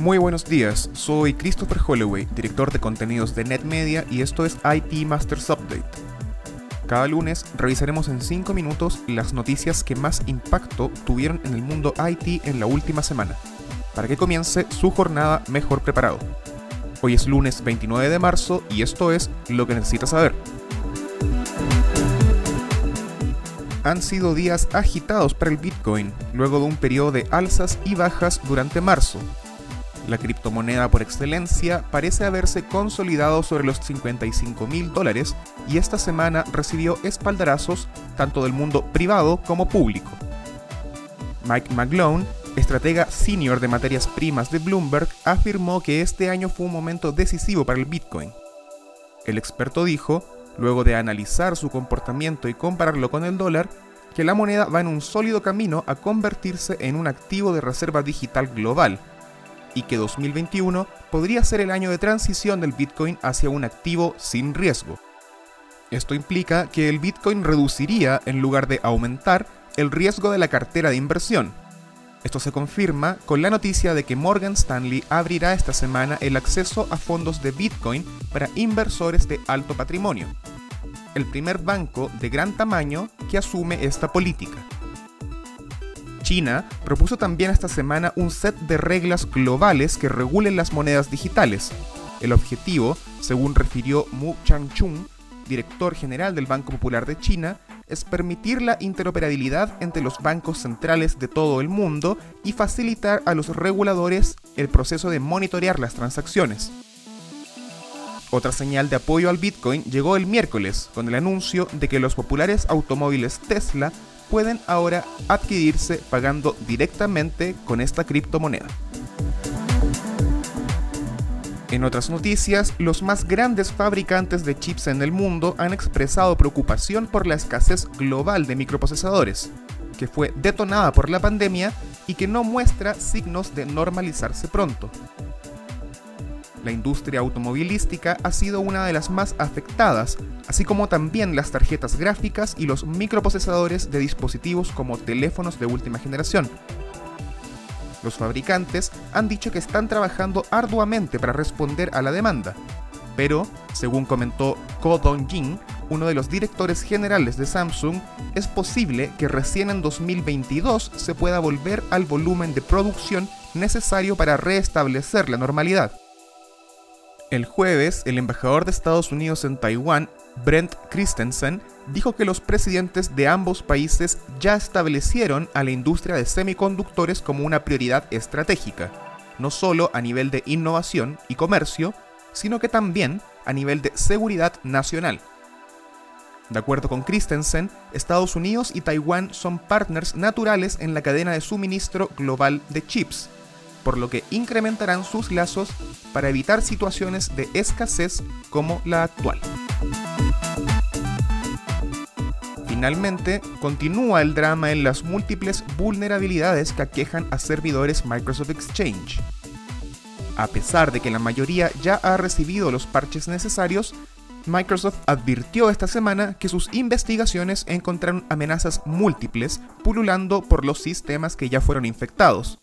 Muy buenos días, soy Christopher Holloway, director de contenidos de NetMedia y esto es IT Masters Update. Cada lunes revisaremos en 5 minutos las noticias que más impacto tuvieron en el mundo IT en la última semana, para que comience su jornada mejor preparado. Hoy es lunes 29 de marzo y esto es lo que necesitas saber. Han sido días agitados para el Bitcoin, luego de un periodo de alzas y bajas durante marzo, la criptomoneda por excelencia parece haberse consolidado sobre los 55 mil dólares y esta semana recibió espaldarazos tanto del mundo privado como público. Mike McGlone, estratega senior de materias primas de Bloomberg, afirmó que este año fue un momento decisivo para el Bitcoin. El experto dijo, luego de analizar su comportamiento y compararlo con el dólar, que la moneda va en un sólido camino a convertirse en un activo de reserva digital global, y que 2021 podría ser el año de transición del Bitcoin hacia un activo sin riesgo. Esto implica que el Bitcoin reduciría, en lugar de aumentar, el riesgo de la cartera de inversión. Esto se confirma con la noticia de que Morgan Stanley abrirá esta semana el acceso a fondos de Bitcoin para inversores de alto patrimonio. El primer banco de gran tamaño que asume esta política. China propuso también esta semana un set de reglas globales que regulen las monedas digitales. El objetivo, según refirió Mu Changchun, director general del Banco Popular de China, es permitir la interoperabilidad entre los bancos centrales de todo el mundo y facilitar a los reguladores el proceso de monitorear las transacciones. Otra señal de apoyo al Bitcoin llegó el miércoles con el anuncio de que los populares automóviles Tesla pueden ahora adquirirse pagando directamente con esta criptomoneda. En otras noticias, los más grandes fabricantes de chips en el mundo han expresado preocupación por la escasez global de microprocesadores, que fue detonada por la pandemia y que no muestra signos de normalizarse pronto. La industria automovilística ha sido una de las más afectadas, así como también las tarjetas gráficas y los microprocesadores de dispositivos como teléfonos de última generación. Los fabricantes han dicho que están trabajando arduamente para responder a la demanda, pero, según comentó Ko Dong-jin, uno de los directores generales de Samsung, es posible que recién en 2022 se pueda volver al volumen de producción necesario para restablecer la normalidad. El jueves, el embajador de Estados Unidos en Taiwán, Brent Christensen, dijo que los presidentes de ambos países ya establecieron a la industria de semiconductores como una prioridad estratégica, no solo a nivel de innovación y comercio, sino que también a nivel de seguridad nacional. De acuerdo con Christensen, Estados Unidos y Taiwán son partners naturales en la cadena de suministro global de chips, por lo que incrementarán sus lazos para evitar situaciones de escasez como la actual. Finalmente, continúa el drama en las múltiples vulnerabilidades que aquejan a servidores Microsoft Exchange. A pesar de que la mayoría ya ha recibido los parches necesarios, Microsoft advirtió esta semana que sus investigaciones encontraron amenazas múltiples pululando por los sistemas que ya fueron infectados,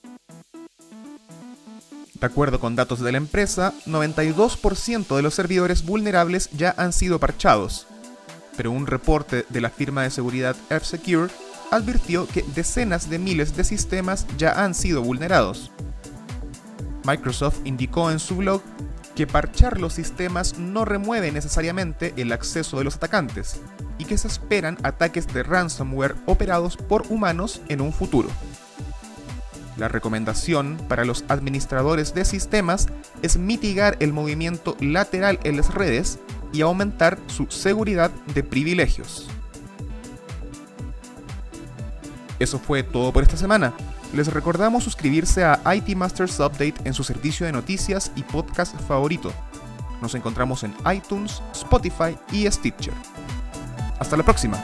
de acuerdo con datos de la empresa, 92% de los servidores vulnerables ya han sido parchados, pero un reporte de la firma de seguridad F-Secure advirtió que decenas de miles de sistemas ya han sido vulnerados. Microsoft indicó en su blog que parchar los sistemas no remueve necesariamente el acceso de los atacantes y que se esperan ataques de ransomware operados por humanos en un futuro. La recomendación para los administradores de sistemas es mitigar el movimiento lateral en las redes y aumentar su seguridad de privilegios. Eso fue todo por esta semana. Les recordamos suscribirse a IT Masters Update en su servicio de noticias y podcast favorito. Nos encontramos en iTunes, Spotify y Stitcher. Hasta la próxima.